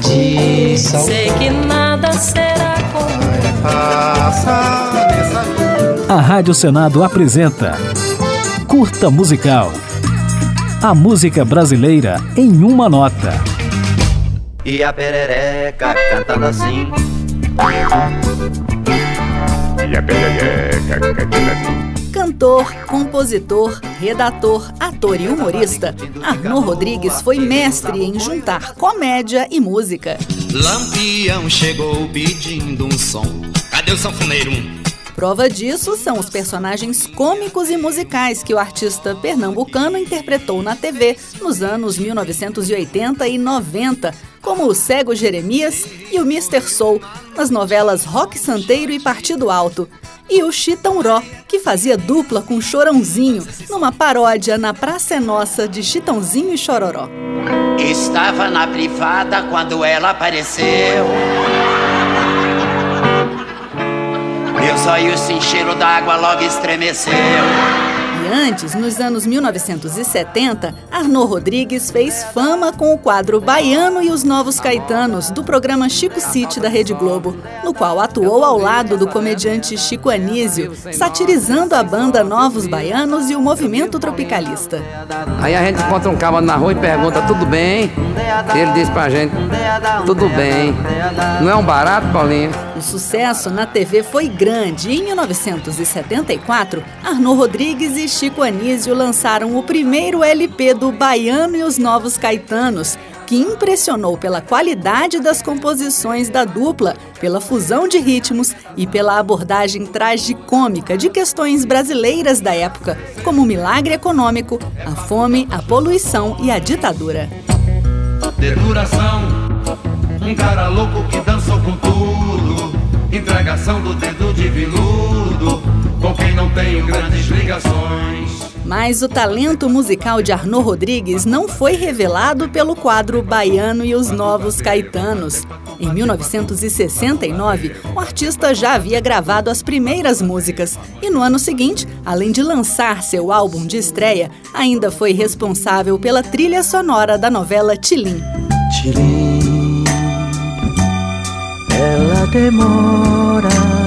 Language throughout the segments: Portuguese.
feitiço. Sei que nada será como Passa nessa vida. A Rádio Senado apresenta Curta Musical. A música brasileira em uma nota. E a perereca cantando assim. E a perereca cantando assim. Cantor, compositor, redator, ator e humorista, Arnaud Rodrigues foi mestre em juntar comédia e música. Lampião chegou pedindo um som. Cadê o sanfoneiro? Prova disso são os personagens cômicos e musicais que o artista pernambucano interpretou na TV nos anos 1980 e 90, como o Cego Jeremias e o Mr. Soul, nas novelas Rock Santeiro e Partido Alto, e o Chitão Ró, que fazia dupla com Chorãozinho, numa paródia na Praça é Nossa de Chitãozinho e Chororó. Estava na privada quando ela apareceu. Meus olhos se encheram d'água, logo estremeceu. Antes, nos anos 1970, Arnaud Rodrigues fez fama com o quadro Baiano e os Novos Caetanos, do programa Chico City da Rede Globo, no qual atuou ao lado do comediante Chico Anísio, satirizando a banda Novos Baianos e o movimento tropicalista. Aí a gente encontra um cara na rua e pergunta, tudo bem? Ele diz pra gente, tudo bem. Não é um barato, Paulinho? O sucesso na TV foi grande e em 1974, Arnaud Rodrigues e Chico Anísio lançaram o primeiro LP do Baiano e os Novos Caetanos, que impressionou pela qualidade das composições da dupla, pela fusão de ritmos e pela abordagem tragicômica de questões brasileiras da época, como o milagre econômico, a fome, a poluição e a ditadura. Um cara louco que dançou com tudo. Entregação do dedo de viludo, com quem não tem grandes ligações. Mas o talento musical de Arnaud Rodrigues não foi revelado pelo quadro Baiano e os Novos Caetanos. Em 1969, o artista já havia gravado as primeiras músicas e no ano seguinte, além de lançar seu álbum de estreia, ainda foi responsável pela trilha sonora da novela Tilim. Tilim, ela demora.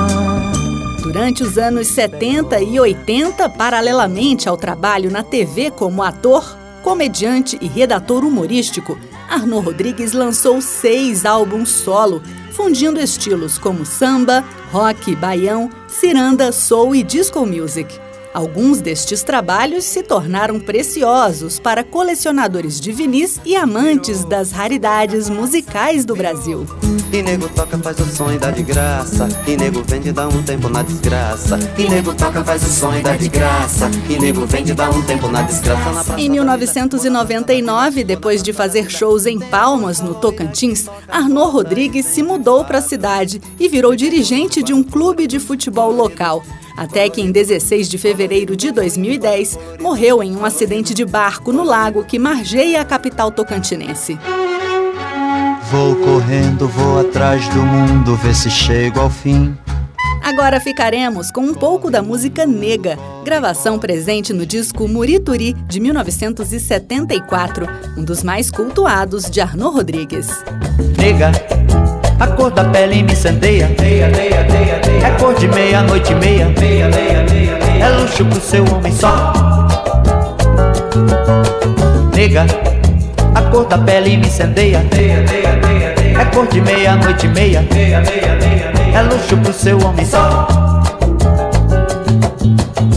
Durante os anos 70 e 80, paralelamente ao trabalho na TV como ator, comediante e redator humorístico, Arnaud Rodrigues lançou seis álbuns solo, fundindo estilos como samba, rock, baião, ciranda, soul e disco music. Alguns destes trabalhos se tornaram preciosos para colecionadores de vinis e amantes das raridades musicais do Brasil. E nego toca, faz o som e dá de graça. E nego vende, dá um tempo na desgraça. E nego toca, faz o som e dá de graça. E nego vende, dá um tempo na desgraça. Em 1999, depois de fazer shows em Palmas, no Tocantins, Arnaud Rodrigues se mudou para a cidade e virou dirigente de um clube de futebol local. Até que em 16 de fevereiro de 2010, morreu em um acidente de barco no lago que margeia a capital tocantinense. Vou correndo, vou atrás do mundo, ver se chego ao fim. Agora ficaremos com um pouco da música Nega, gravação presente no disco Murituri de 1974, um dos mais cultuados de Arnaud Rodrigues. Nega, a cor da pele me incendeia. É cor de meia-noite e meia. É luxo pro seu homem só. Nega, a cor da pele me incendeia. É cor de meia-noite e meia. É luxo pro seu homem só.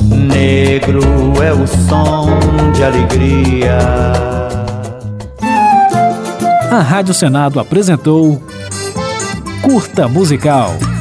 Negro é o som de alegria. A Rádio Senado apresentou Curta Musical.